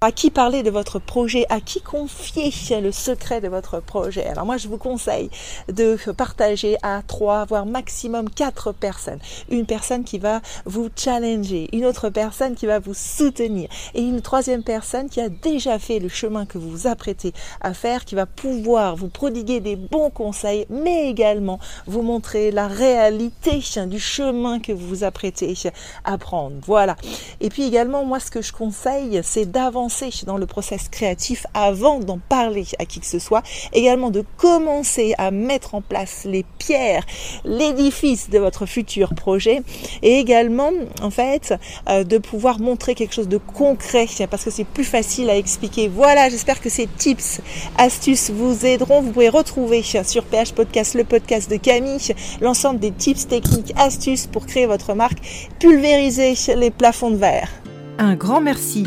À qui parler de votre projet? À qui confier le secret de votre projet? Alors moi, je vous conseille de partager à trois, voire maximum quatre personnes. Une personne qui va vous challenger, une autre personne qui va vous soutenir et une troisième personne qui a déjà fait le chemin que vous vous apprêtez à faire, qui va pouvoir vous prodiguer des bons conseils, mais également vous montrer la réalité du chemin que vous vous apprêtez à prendre. Voilà. Et puis également, moi, ce que je conseille, c'est d'avancer dans le process créatif avant d'en parler à qui que ce soit. Également de commencer à mettre en place les pierres, l'édifice de votre futur projet. Et également, en fait, euh, de pouvoir montrer quelque chose de concret parce que c'est plus facile à expliquer. Voilà, j'espère que ces tips, astuces vous aideront. Vous pouvez retrouver sur PH Podcast, le podcast de Camille, l'ensemble des tips techniques, astuces pour créer votre marque, pulvériser les plafonds de verre. Un grand merci